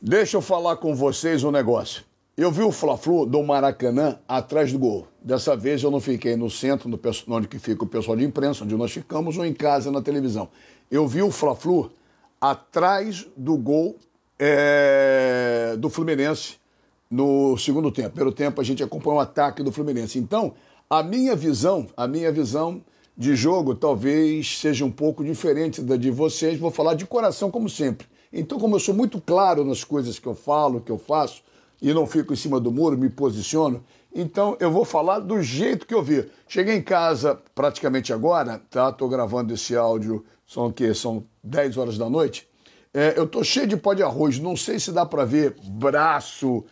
Deixa eu falar com vocês um negócio. Eu vi o Fla-Flu do Maracanã atrás do gol. Dessa vez eu não fiquei no centro, no, onde que fica o pessoal de imprensa, onde nós ficamos, ou em casa na televisão. Eu vi o Fla-Flu atrás do gol é, do Fluminense no segundo tempo. Pelo tempo a gente acompanhou o ataque do Fluminense. Então, a minha visão, a minha visão de jogo talvez seja um pouco diferente da de vocês. Vou falar de coração como sempre. Então, como eu sou muito claro nas coisas que eu falo, que eu faço, e não fico em cima do muro, me posiciono, então eu vou falar do jeito que eu vi. Cheguei em casa praticamente agora, tá? Tô gravando esse áudio, são o quê? São 10 horas da noite. É, eu tô cheio de pó de arroz, não sei se dá para ver braço,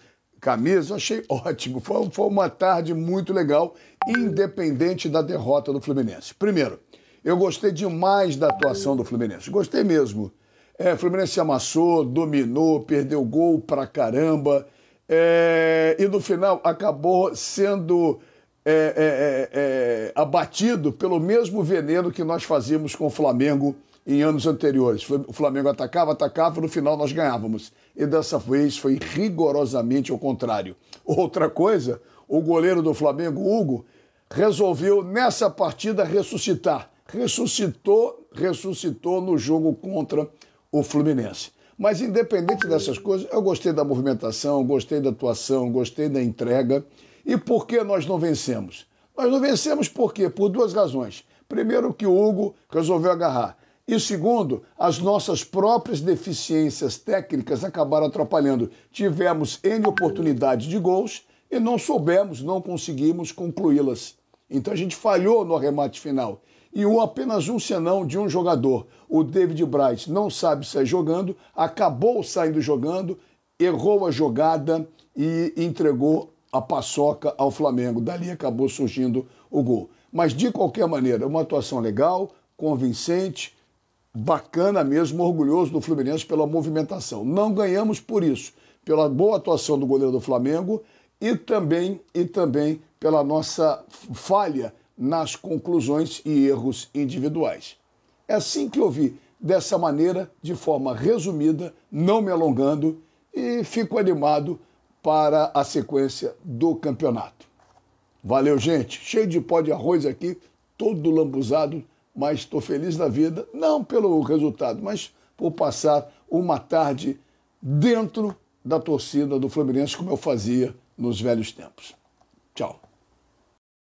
camisa, achei ótimo. Foi, foi uma tarde muito legal, independente da derrota do Fluminense. Primeiro, eu gostei demais da atuação do Fluminense, gostei mesmo. É, Fluminense amassou, dominou, perdeu gol pra caramba. É, e no final acabou sendo é, é, é, é, abatido pelo mesmo veneno que nós fazíamos com o Flamengo em anos anteriores. O Flamengo atacava, atacava, no final nós ganhávamos. E dessa vez foi rigorosamente o contrário. Outra coisa, o goleiro do Flamengo, Hugo, resolveu nessa partida ressuscitar. Ressuscitou, ressuscitou no jogo contra o Fluminense. Mas independente dessas coisas, eu gostei da movimentação, gostei da atuação, gostei da entrega. E por que nós não vencemos? Nós não vencemos por quê? Por duas razões. Primeiro, que o Hugo resolveu agarrar. E segundo, as nossas próprias deficiências técnicas acabaram atrapalhando. Tivemos N oportunidades de gols e não soubemos, não conseguimos concluí-las. Então a gente falhou no arremate final e o apenas um senão de um jogador. O David Braz não sabe sair jogando, acabou saindo jogando, errou a jogada e entregou a paçoca ao Flamengo. Dali acabou surgindo o gol. Mas de qualquer maneira, uma atuação legal, convincente, bacana mesmo, orgulhoso do Fluminense pela movimentação. Não ganhamos por isso, pela boa atuação do goleiro do Flamengo e também e também pela nossa falha nas conclusões e erros individuais. É assim que eu vi, dessa maneira, de forma resumida, não me alongando, e fico animado para a sequência do campeonato. Valeu, gente. Cheio de pó de arroz aqui, todo lambuzado, mas estou feliz da vida, não pelo resultado, mas por passar uma tarde dentro da torcida do Fluminense, como eu fazia nos velhos tempos. Tchau.